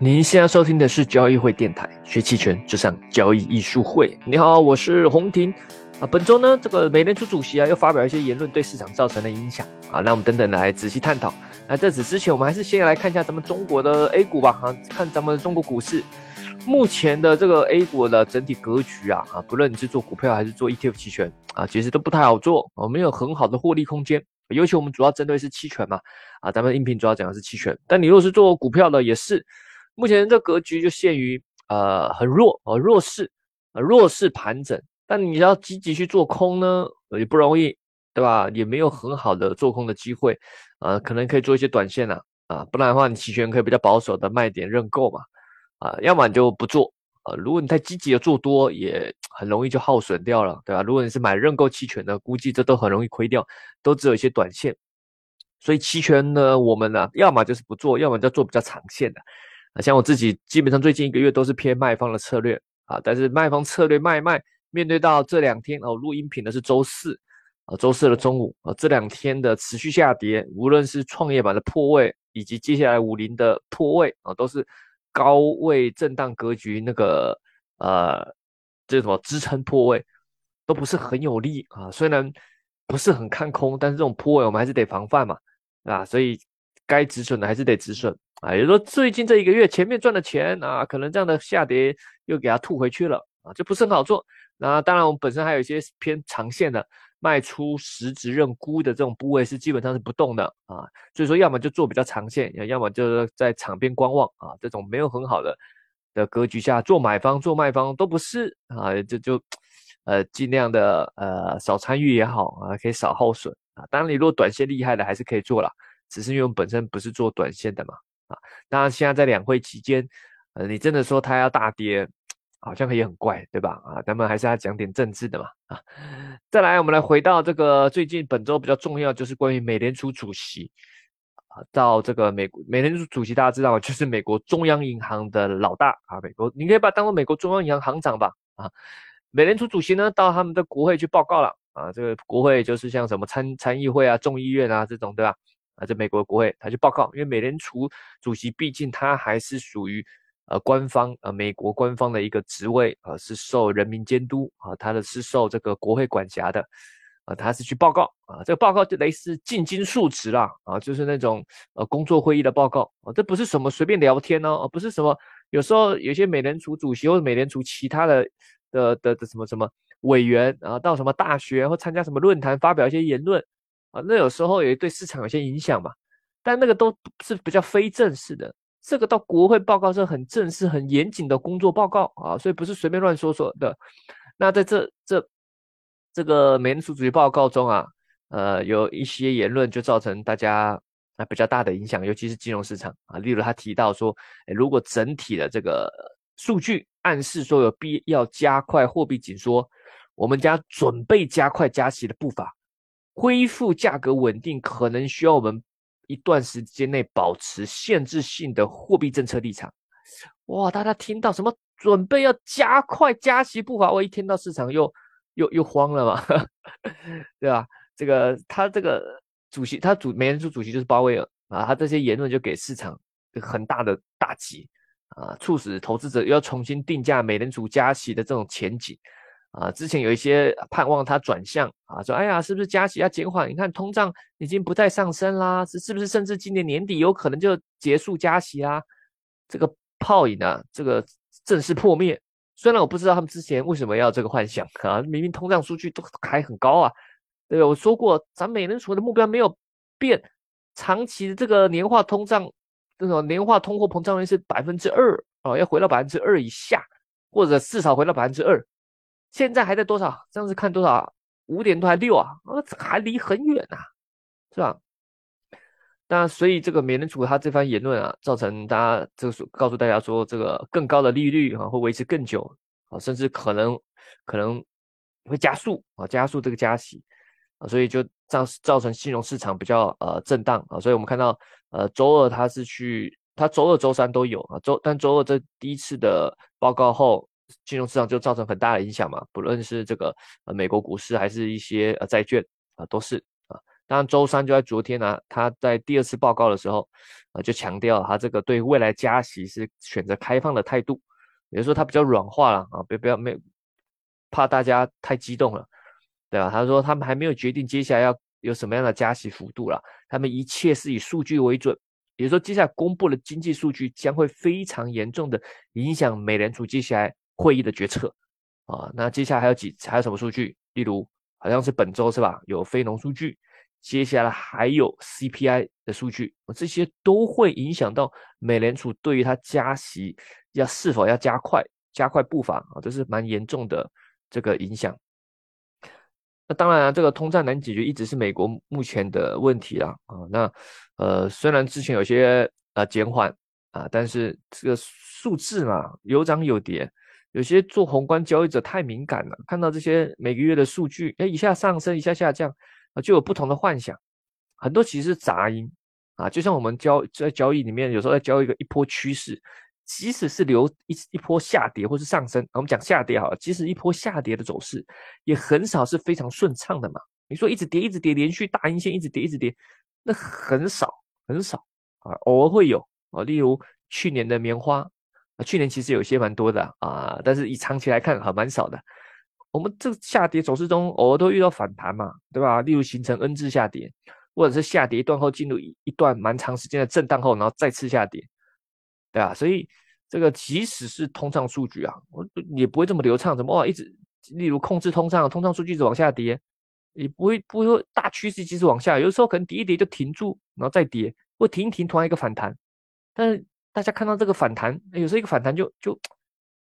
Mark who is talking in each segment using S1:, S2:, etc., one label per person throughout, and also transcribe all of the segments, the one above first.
S1: 您现在收听的是交易会电台，学期权就上交易艺术会。你好，我是洪婷啊。本周呢，这个美联储主席啊又发表一些言论，对市场造成的影响啊。那我们等等来仔细探讨。那在此之前，我们还是先来看一下咱们中国的 A 股吧啊，看咱们中国股市目前的这个 A 股的整体格局啊啊，不论你是做股票还是做 ETF 期权啊，其实都不太好做啊，没有很好的获利空间。尤其我们主要针对是期权嘛啊，咱们音频主要讲的是期权，但你如果是做股票的，也是。目前这格局就限于呃很弱呃弱势呃弱势盘整，但你要积极去做空呢也不容易，对吧？也没有很好的做空的机会，呃，可能可以做一些短线呐，啊，不然的话你期权可以比较保守的卖点认购嘛，啊，要么你就不做，啊，如果你太积极的做多，也很容易就耗损掉了，对吧？如果你是买认购期权的，估计这都很容易亏掉，都只有一些短线，所以期权呢，我们呢，要么就是不做，要么就做比较长线的。像我自己基本上最近一个月都是偏卖方的策略啊，但是卖方策略卖卖，面对到这两天哦，录音频的是周四啊，周四的中午啊，这两天的持续下跌，无论是创业板的破位，以及接下来五零的破位啊，都是高位震荡格局，那个呃，这什么支撑破位都不是很有利啊，虽然不是很看空，但是这种破位我们还是得防范嘛，啊，所以该止损的还是得止损。啊，也就是说，最近这一个月前面赚的钱啊，可能这样的下跌又给它吐回去了啊，就不是很好做。那当然，我们本身还有一些偏长线的卖出实质认沽的这种部位是基本上是不动的啊。所以说，要么就做比较长线，要么就是在场边观望啊。这种没有很好的的格局下，做买方做卖方都不是啊，这就呃尽量的呃少参与也好啊，可以少耗损啊。当然，你如果短线厉害的还是可以做了，只是因为我们本身不是做短线的嘛。啊，当然，现在在两会期间，呃，你真的说它要大跌，好像也很怪，对吧？啊，咱们还是要讲点政治的嘛。啊，再来，我们来回到这个最近本周比较重要，就是关于美联储主席啊，到这个美国美联储主席，大家知道 就是美国中央银行的老大啊，美国你可以把它当做美国中央银行行长吧。啊，美联储主席呢，到他们的国会去报告了啊，这个国会就是像什么参参议会啊、众议院啊这种，对吧？啊，在美国国会，他去报告，因为美联储主席毕竟他还是属于呃官方呃美国官方的一个职位，呃是受人民监督啊，他的是受这个国会管辖的，啊他是去报告啊，这个报告就类似进京述职啦，啊就是那种呃工作会议的报告啊，这不是什么随便聊天哦，不是什么有时候有些美联储主席或者美联储其他的的的的什么什么委员啊，到什么大学或参加什么论坛发表一些言论。啊，那有时候也对市场有些影响嘛，但那个都是比较非正式的，这个到国会报告是很正式、很严谨的工作报告啊，所以不是随便乱说说的。那在这这这个美联储主席报告中啊，呃，有一些言论就造成大家啊比较大的影响，尤其是金融市场啊，例如他提到说，如果整体的这个数据暗示说有必要加快货币紧缩，我们将准备加快加息的步伐。恢复价格稳定，可能需要我们一段时间内保持限制性的货币政策立场。哇，大家听到什么？准备要加快加息步伐？我一听到市场又又又慌了嘛，对吧？这个他这个主席，他主美联储主席就是鲍威尔啊，他这些言论就给市场很大的打击啊，促使投资者要重新定价美联储加息的这种前景。啊，之前有一些盼望它转向啊，说哎呀，是不是加息要减缓？你看通胀已经不再上升啦，是是不是甚至今年年底有可能就结束加息啦？这个泡影啊，这个正式破灭。虽然我不知道他们之前为什么要这个幻想啊，明明通胀数据都还很高啊。对，我说过，咱美联储的目标没有变，长期的这个年化通胀，这种年化通货膨胀率是百分之二啊，要回到百分之二以下，或者至少回到百分之二。现在还在多少？上次看多少？五点多还六啊？那还离很远呐，是吧？那所以这个美联储他这番言论啊，造成大家这个告诉大家说，这个更高的利率啊会维持更久啊，甚至可能可能会加速啊，加速这个加息啊，所以就造造成金融市场比较呃震荡啊。所以我们看到呃周二它是去，它周二周三都有啊，周但周二这第一次的报告后。金融市场就造成很大的影响嘛，不论是这个呃美国股市还是一些呃债券啊，都是啊当然，周三就在昨天呢，他在第二次报告的时候，啊，就强调他这个对未来加息是选择开放的态度，也就是说他比较软化了啊，别不要没怕大家太激动了，对吧？他说他们还没有决定接下来要有什么样的加息幅度了，他们一切是以数据为准，也就是说接下来公布的经济数据将会非常严重的影响美联储接下来会议的决策啊。那接下来还有几还有什么数据？例如好像是本周是吧？有非农数据。接下来还有 CPI 的数据，这些都会影响到美联储对于它加息要是否要加快加快步伐啊，这是蛮严重的这个影响。那当然，这个通胀难解决一直是美国目前的问题啦啊。那呃，虽然之前有些呃减缓啊，但是这个数字嘛有涨有跌，有些做宏观交易者太敏感了，看到这些每个月的数据，哎，一下上升，一下下降。啊就有不同的幻想，很多其实是杂音啊，就像我们交在交易里面，有时候在交一个一波趋势，即使是留一一波下跌或是上升，我们讲下跌好了，即使一波下跌的走势，也很少是非常顺畅的嘛。你说一直跌一直跌，连续大阴线一直跌一直跌，那很少很少啊，偶尔会有啊，例如去年的棉花去年其实有些蛮多的啊，但是以长期来看还蛮少的。我们这个下跌走势中，偶尔都遇到反弹嘛，对吧？例如形成 N 字下跌，或者是下跌一段后进入一一段蛮长时间的震荡后，然后再次下跌，对吧？所以这个即使是通胀数据啊，我也不会这么流畅，怎么哇一直，例如控制通胀，通胀数据一直往下跌，也不会不会说大趋势即使往下，有的时候可能跌一跌就停住，然后再跌，或停一停，突然一个反弹。但是大家看到这个反弹，有时候一个反弹就就，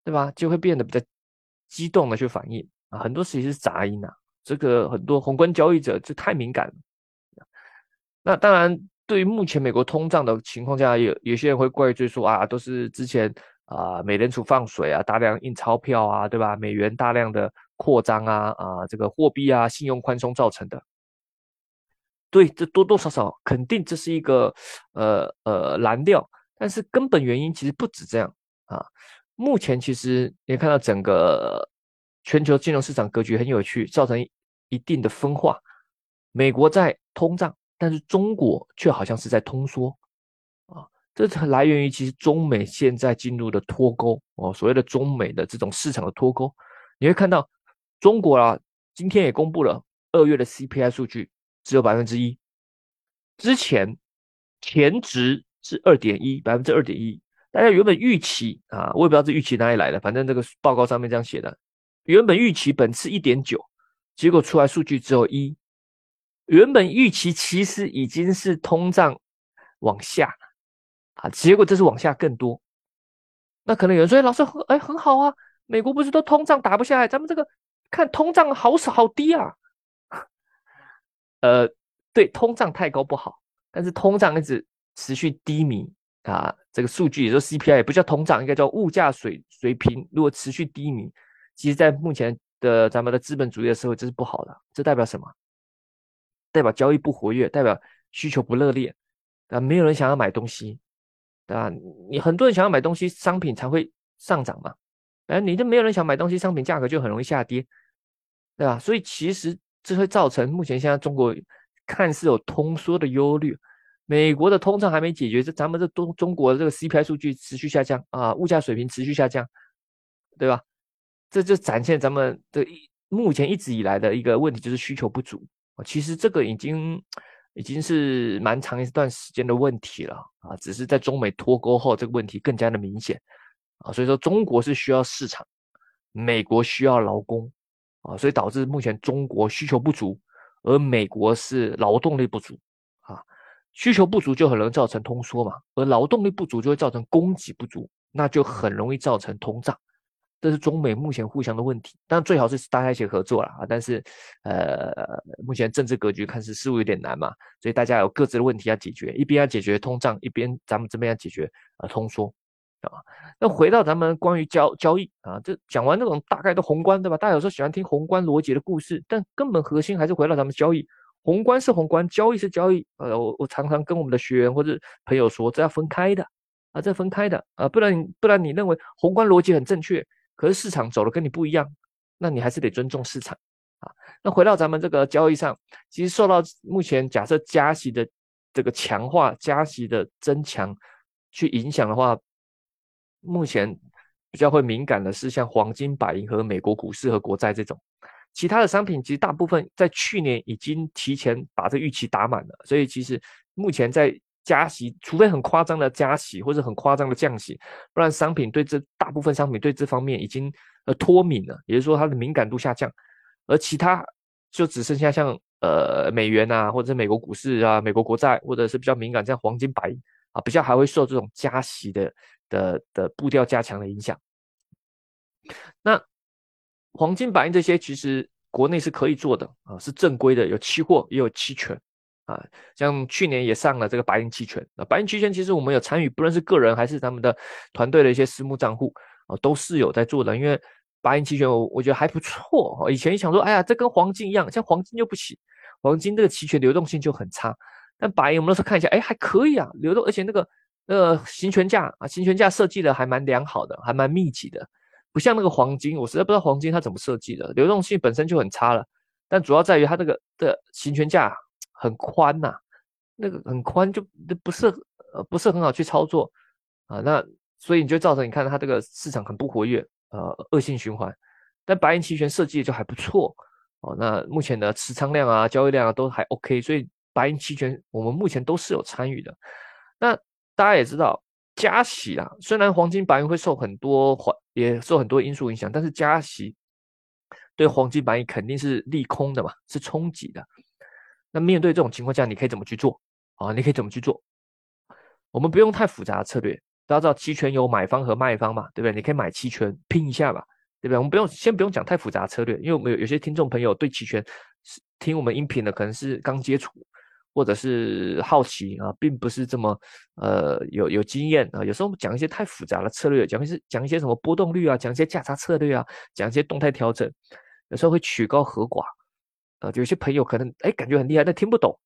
S1: 对吧？就会变得比较激动的去反应。啊，很多其实是杂音啊，这个很多宏观交易者就太敏感了。那当然，对于目前美国通胀的情况下，有有些人会怪罪说啊，都是之前啊美联储放水啊，大量印钞票啊，对吧？美元大量的扩张啊，啊这个货币啊信用宽松造成的。对，这多多少少肯定这是一个呃呃蓝调，但是根本原因其实不止这样啊。目前其实你看到整个。全球金融市场格局很有趣，造成一定的分化。美国在通胀，但是中国却好像是在通缩啊。这来源于其实中美现在进入的脱钩哦，所谓的中美的这种市场的脱钩。你会看到中国啊，今天也公布了二月的 CPI 数据，只有百分之一，之前前值是二点一，百分之二点一。大家原本预期啊，我也不知道这预期哪里来的，反正这个报告上面这样写的。原本预期本次一点九，结果出来数据只有一。原本预期其实已经是通胀往下啊，结果这是往下更多。那可能有人说：“老师，哎，很好啊，美国不是都通胀打不下来，咱们这个看通胀好少好低啊。”呃，对，通胀太高不好，但是通胀一直持续低迷啊。这个数据也说 CPI 也不叫通胀，应该叫物价水水平，如果持续低迷。其实，在目前的咱们的资本主义的社会，这是不好的。这代表什么？代表交易不活跃，代表需求不热烈，啊，没有人想要买东西，对吧？你很多人想要买东西，商品才会上涨嘛。哎，你就没有人想买东西，商品价格就很容易下跌，对吧？所以其实这会造成目前现在中国看似有通缩的忧虑，美国的通胀还没解决，这咱们这中中国的这个 CPI 数据持续下降啊，物价水平持续下降，对吧？这就展现咱们的目前一直以来的一个问题，就是需求不足啊。其实这个已经已经是蛮长一段时间的问题了啊，只是在中美脱钩后，这个问题更加的明显啊。所以说，中国是需要市场，美国需要劳工啊，所以导致目前中国需求不足，而美国是劳动力不足。需求不足就很容易造成通缩嘛，而劳动力不足就会造成供给不足，那就很容易造成通胀。这是中美目前互相的问题，但最好是大家一起合作了啊！但是，呃，目前政治格局看似似乎有点难嘛，所以大家有各自的问题要解决，一边要解决通胀，一边咱们这边要解决呃通缩啊。那回到咱们关于交交易啊，这讲完那种大概的宏观对吧？大家有时候喜欢听宏观逻辑的故事，但根本核心还是回到咱们交易。宏观是宏观，交易是交易。呃，我我常常跟我们的学员或者朋友说，这要分开的啊，这分开的啊，不然不然你认为宏观逻辑很正确。可是市场走的跟你不一样，那你还是得尊重市场啊。那回到咱们这个交易上，其实受到目前假设加息的这个强化、加息的增强去影响的话，目前比较会敏感的是像黄金、白银和美国股市和国债这种。其他的商品其实大部分在去年已经提前把这预期打满了，所以其实目前在加息，除非很夸张的加息或者很夸张的降息，不然商品对这大部分商品对这方面已经呃脱敏了，也就是说它的敏感度下降，而其他。就只剩下像呃美元啊，或者是美国股市啊、美国国债，或者是比较敏感像黄金、白银啊，比较还会受这种加息的的的步调加强的影响。那黄金、白银这些其实国内是可以做的啊，是正规的，有期货也有期权啊。像去年也上了这个白银期权啊，白银期权其实我们有参与，不论是个人还是他们的团队的一些私募账户啊，都是有在做的，因为。白银期权我我觉得还不错以前想说，哎呀，这跟黄金一样，像黄金就不行，黄金这个期权流动性就很差。但白银我们那时候看一下，哎，还可以啊，流动，而且那个呃行权价啊，行权价设计的还蛮良好的，还蛮密集的，不像那个黄金，我实在不知道黄金它怎么设计的，流动性本身就很差了。但主要在于它这个的行权价很宽呐，那个很宽就不是呃不是很好去操作啊。那所以你就造成你看它这个市场很不活跃。呃，恶性循环，但白银期权设计的就还不错哦。那目前的持仓量啊、交易量啊都还 OK，所以白银期权我们目前都是有参与的。那大家也知道，加息啊，虽然黄金、白银会受很多环，也受很多因素影响，但是加息对黄金、白银肯定是利空的嘛，是冲击的。那面对这种情况下，你可以怎么去做啊？你可以怎么去做？我们不用太复杂的策略。大家知道期权有买方和卖方嘛，对不对？你可以买期权拼一下吧，对不对？我们不用先不用讲太复杂策略，因为我们有有些听众朋友对期权听我们音频的，可能是刚接触或者是好奇啊，并不是这么呃有有经验啊。有时候讲一些太复杂的策略，讲一些讲一些什么波动率啊，讲一些价差策略啊，讲一些动态调整，有时候会曲高和寡啊。有些朋友可能哎感觉很厉害，但听不懂。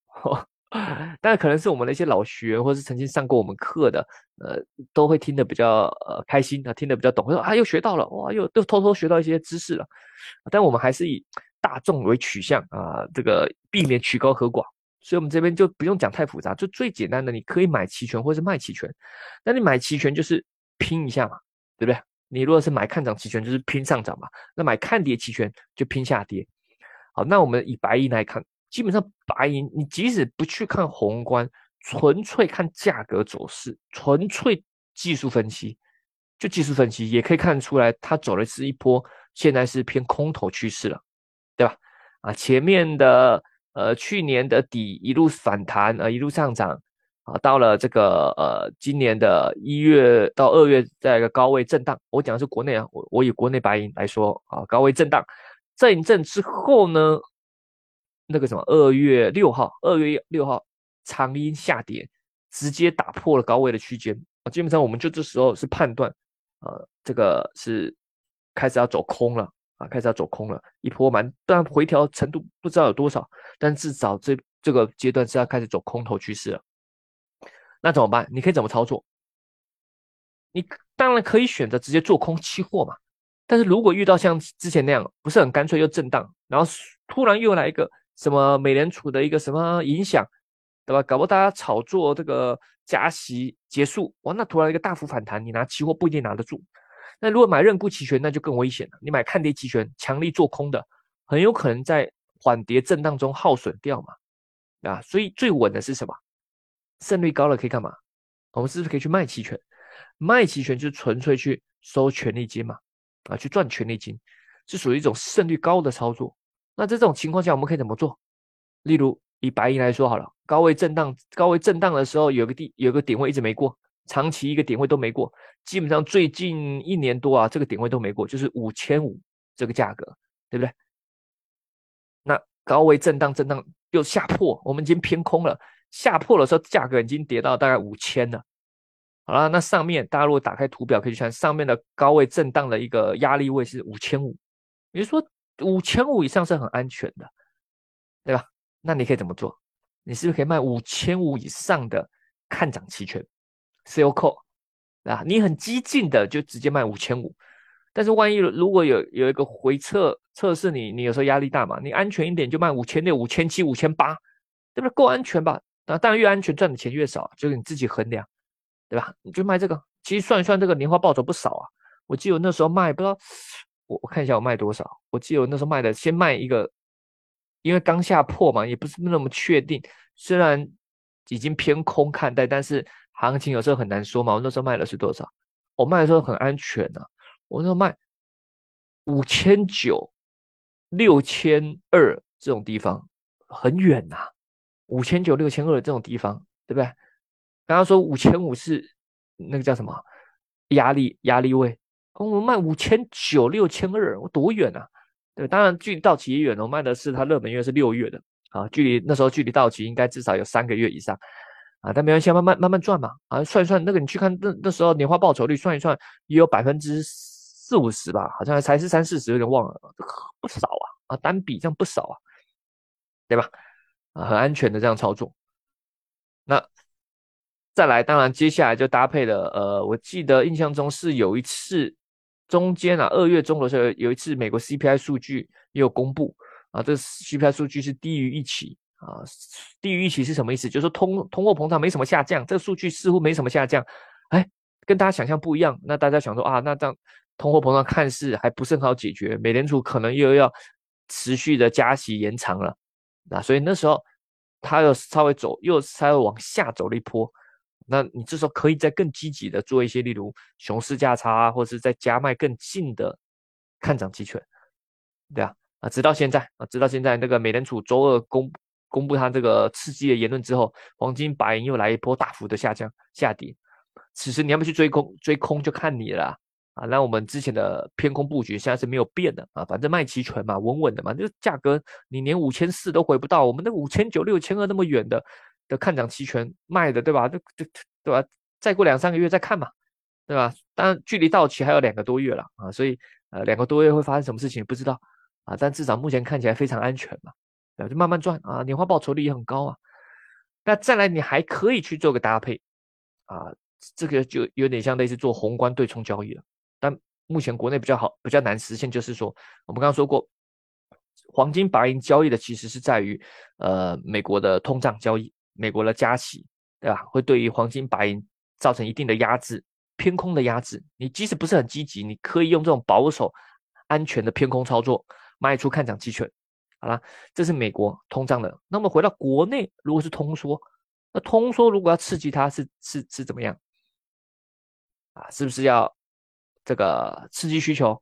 S1: 但可能是我们的一些老学员，或是曾经上过我们课的，呃，都会听得比较呃开心啊，听得比较懂，说啊又学到了，哇，又又偷偷学到一些知识了。但我们还是以大众为取向啊，这个避免曲高和寡，所以我们这边就不用讲太复杂，就最简单的，你可以买期权或是卖期权。那你买期权就是拼一下嘛，对不对？你如果是买看涨期权，就是拼上涨嘛。那买看跌期权就拼下跌。好，那我们以白银来看。基本上白银，你即使不去看宏观，纯粹看价格走势，纯粹技术分析，就技术分析也可以看出来，它走的是一波，现在是偏空头趋势了，对吧？啊，前面的呃去年的底一路反弹，呃一路上涨，啊，到了这个呃今年的一月到二月，在一个高位震荡。我讲的是国内啊，我我以国内白银来说啊，高位震荡，震一震之后呢？那个什么，二月六号，二月六号长阴下跌，直接打破了高位的区间啊！基本上我们就这时候是判断，呃，这个是开始要走空了啊，开始要走空了，一波蛮，但回调程度不知道有多少，但至少这这个阶段是要开始走空头趋势了。那怎么办？你可以怎么操作？你当然可以选择直接做空期货嘛，但是如果遇到像之前那样不是很干脆又震荡，然后突然又来一个。什么美联储的一个什么影响，对吧？搞不大家炒作这个加息结束，哇，那突然一个大幅反弹，你拿期货不一定拿得住。那如果买认沽期权，那就更危险了。你买看跌期权，强力做空的，很有可能在缓跌震荡中耗损掉嘛，啊，所以最稳的是什么？胜率高了可以干嘛？我们是不是可以去卖期权？卖期权就是纯粹去收权利金嘛，啊，去赚权利金，是属于一种胜率高的操作。那在这种情况下，我们可以怎么做？例如以白银来说好了，高位震荡，高位震荡的时候，有个地有个点位一直没过，长期一个点位都没过，基本上最近一年多啊，这个点位都没过，就是五千五这个价格，对不对？那高位震荡震荡又下破，我们已经偏空了，下破的时候价格已经跌到大概五千了。好了，那上面大家如果打开图表可以去看，上面的高位震荡的一个压力位是五千五，也就是说。五千五以上是很安全的，对吧？那你可以怎么做？你是不是可以卖五千五以上的看涨期权，sell call，啊？你很激进的就直接卖五千五，但是万一如果有有一个回测测试你，你有时候压力大嘛，你安全一点就卖五千六、五千七、五千八，对不对？够安全吧？啊当然越安全赚的钱越少，就是你自己衡量，对吧？你就卖这个，其实算一算这个年化报酬不少啊。我记得那时候卖不知道，我我看一下我卖多少。我记得我那时候卖的先卖一个，因为刚下破嘛，也不是那么确定。虽然已经偏空看待，但是行情有时候很难说嘛。我那时候卖的是多少？我卖的时候很安全啊。我那时候卖五千九、六千二这种地方很远呐，五千九、六千二这种地方，对不对？刚刚说五千五是那个叫什么压力压力位，我们卖五千九、六千二，我多远啊？对，当然距离到期也远，我卖的是它热门月是六月的啊，距离那时候距离到期应该至少有三个月以上啊，但没关系，慢慢慢慢赚嘛啊，算一算那个你去看那那时候年化报酬率算一算也有百分之。四五十吧，好像才是三四十，有点忘了，不少啊啊，单笔这样不少啊，对吧？啊，很安全的这样操作。那再来，当然接下来就搭配了，呃，我记得印象中是有一次中间啊，二月中的时候有一次美国 CPI 数据也有公布啊，这 CPI 数据是低于预期啊，低于预期是什么意思？就是说通通货膨胀没什么下降，这个数据似乎没什么下降，哎，跟大家想象不一样。那大家想说啊，那这样。通货膨胀看似还不是很好解决，美联储可能又要持续的加息延长了，那所以那时候它又稍微走，又稍微往下走了一波，那你这时候可以再更积极的做一些，例如熊市价差啊，或者是在加卖更近的看涨期权，对啊，啊，直到现在啊，直到现在那个美联储周二公公布它这个刺激的言论之后，黄金白银又来一波大幅的下降下跌，此时你要不去追空追空就看你了。啊，那我们之前的偏空布局现在是没有变的啊，反正卖期权嘛，稳稳的嘛，就价格你连五千四都回不到，我们那五千九、六千二那么远的的看涨期权卖的，对吧？就就对吧？再过两三个月再看嘛，对吧？当然距离到期还有两个多月了啊，所以呃两个多月会发生什么事情不知道啊，但至少目前看起来非常安全嘛，就慢慢赚啊，年化报酬率也很高啊。那再来你还可以去做个搭配啊，这个就有点像类似做宏观对冲交易了。但目前国内比较好、比较难实现，就是说，我们刚刚说过，黄金白银交易的其实是在于，呃，美国的通胀交易，美国的加息，对吧？会对于黄金白银造成一定的压制，偏空的压制。你即使不是很积极，你可以用这种保守、安全的偏空操作，卖出看涨期权。好了，这是美国通胀的。那么回到国内，如果是通缩，那通缩如果要刺激它，是是是怎么样？啊，是不是要？这个刺激需求，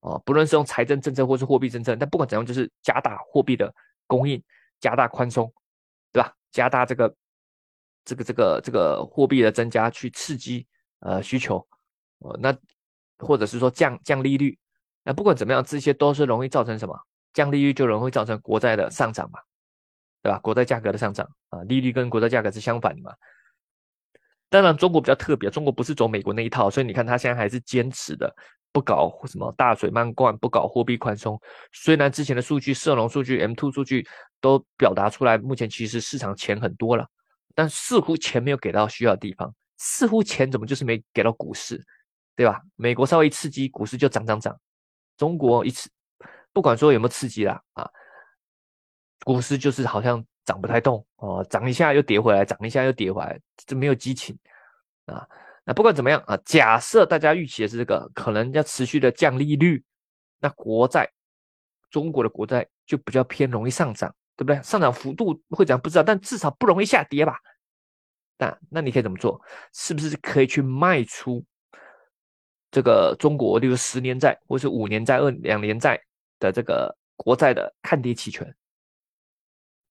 S1: 哦，不论是用财政政策或是货币政策，但不管怎样，就是加大货币的供应，加大宽松，对吧？加大这个这个这个这个货币的增加，去刺激呃需求，哦，那或者是说降降利率，那不管怎么样，这些都是容易造成什么？降利率就容易造成国债的上涨嘛，对吧？国债价格的上涨啊，利率跟国债价格是相反的嘛。当然，中国比较特别，中国不是走美国那一套，所以你看它现在还是坚持的不搞什么大水漫灌，不搞货币宽松。虽然之前的数据、社融数据、M two 数据都表达出来，目前其实市场钱很多了，但似乎钱没有给到需要的地方，似乎钱怎么就是没给到股市，对吧？美国稍微一刺激，股市就涨涨涨，中国一次不管说有没有刺激啦啊，股市就是好像。涨不太动哦，涨一下又跌回来，涨一下又跌回来，这没有激情啊。那不管怎么样啊，假设大家预期的是这个，可能要持续的降利率，那国债，中国的国债就比较偏容易上涨，对不对？上涨幅度会怎样不知道，但至少不容易下跌吧？那那你可以怎么做？是不是可以去卖出这个中国，例如十年债或是五年债、二两年债的这个国债的看跌期权？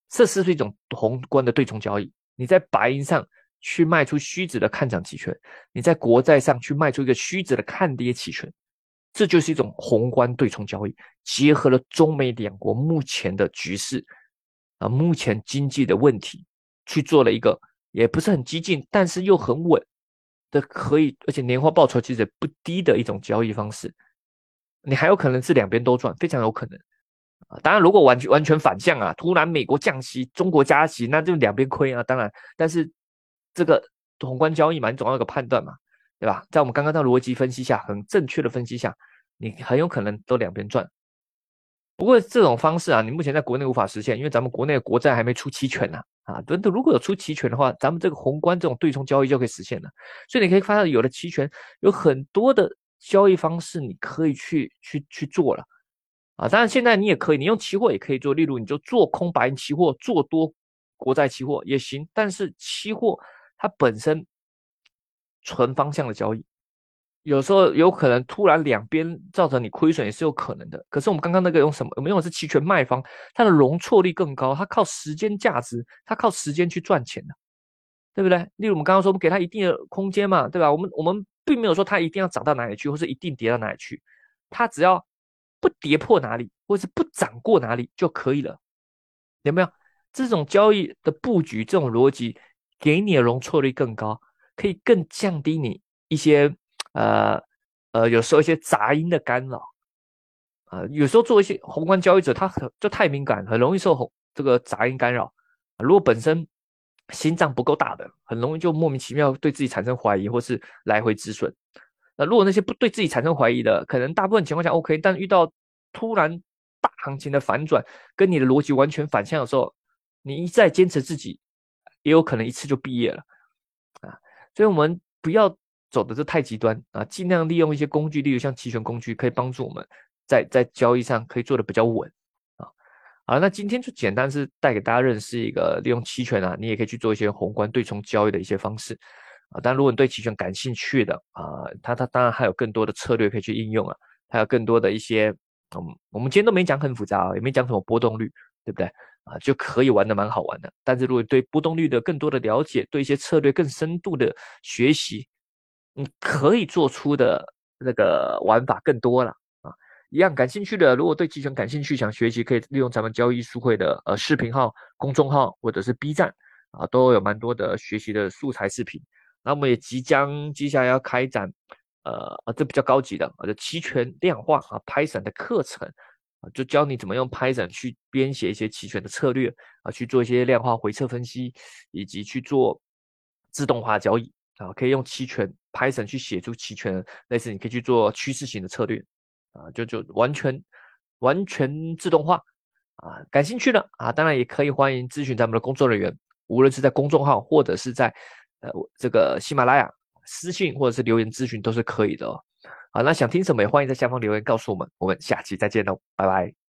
S1: 这是是一种宏观的对冲交易。你在白银上去卖出虚值的看涨期权，你在国债上去卖出一个虚值的看跌期权，这就是一种宏观对冲交易。结合了中美两国目前的局势啊，目前经济的问题，去做了一个也不是很激进，但是又很稳的，可以而且年化报酬其实不低的一种交易方式。你还有可能是两边都赚，非常有可能。啊，当然，如果完全完全反向啊，突然美国降息，中国加息，那就两边亏啊。当然，但是这个宏观交易嘛，你总要有个判断嘛，对吧？在我们刚刚的逻辑分析下，很正确的分析下，你很有可能都两边赚。不过这种方式啊，你目前在国内无法实现，因为咱们国内的国债还没出期权呢。啊，等等，如果有出期权的话，咱们这个宏观这种对冲交易就可以实现了。所以你可以发现，有了期权，有很多的交易方式你可以去去去做了。啊，当然现在你也可以，你用期货也可以做，例如你就做空白银期货，做多国债期货也行。但是期货它本身纯方向的交易。有时候有可能突然两边造成你亏损也是有可能的。可是我们刚刚那个用什么？我们用的是期权卖方，它的容错率更高，它靠时间价值，它靠时间去赚钱的，对不对？例如我们刚刚说，我们给它一定的空间嘛，对吧？我们我们并没有说它一定要涨到哪里去，或是一定跌到哪里去，它只要不跌破哪里，或是不涨过哪里就可以了，有没有？这种交易的布局，这种逻辑，给你的容错率更高，可以更降低你一些。呃呃，有时候一些杂音的干扰，啊，有时候做一些宏观交易者，他很就太敏感，很容易受宏这个杂音干扰。如果本身心脏不够大的，很容易就莫名其妙对自己产生怀疑，或是来回止损。那如果那些不对自己产生怀疑的，可能大部分情况下 OK，但遇到突然大行情的反转，跟你的逻辑完全反向的时候，你一再坚持自己，也有可能一次就毕业了啊。所以我们不要。走的是太极端啊，尽量利用一些工具，例如像期权工具，可以帮助我们在在交易上可以做的比较稳啊。好，那今天就简单是带给大家认识一个利用期权啊，你也可以去做一些宏观对冲交易的一些方式啊。但如果你对期权感兴趣的啊，它它当然还有更多的策略可以去应用啊，还有更多的一些，嗯，我们今天都没讲很复杂啊，也没讲什么波动率，对不对啊？就可以玩的蛮好玩的。但是如果对波动率的更多的了解，对一些策略更深度的学习。你可以做出的那个玩法更多了！一样感兴趣的，如果对期权感兴趣，想学习，可以利用咱们交易书会的呃视频号、公众号或者是 B 站啊，都有蛮多的学习的素材视频。那我们也即将接下来要开展呃啊这比较高级的啊，就期权量化啊 Python 的课程啊，就教你怎么用 Python 去编写一些期权的策略啊，去做一些量化回测分析，以及去做自动化交易。啊，可以用期权 Python 去写出期权，类似你可以去做趋势型的策略，啊，就就完全完全自动化，啊，感兴趣的啊，当然也可以欢迎咨询咱们的工作人员，无论是在公众号或者是在呃这个喜马拉雅私信或者是留言咨询都是可以的哦。好，那想听什么也欢迎在下方留言告诉我们，我们下期再见喽，拜拜。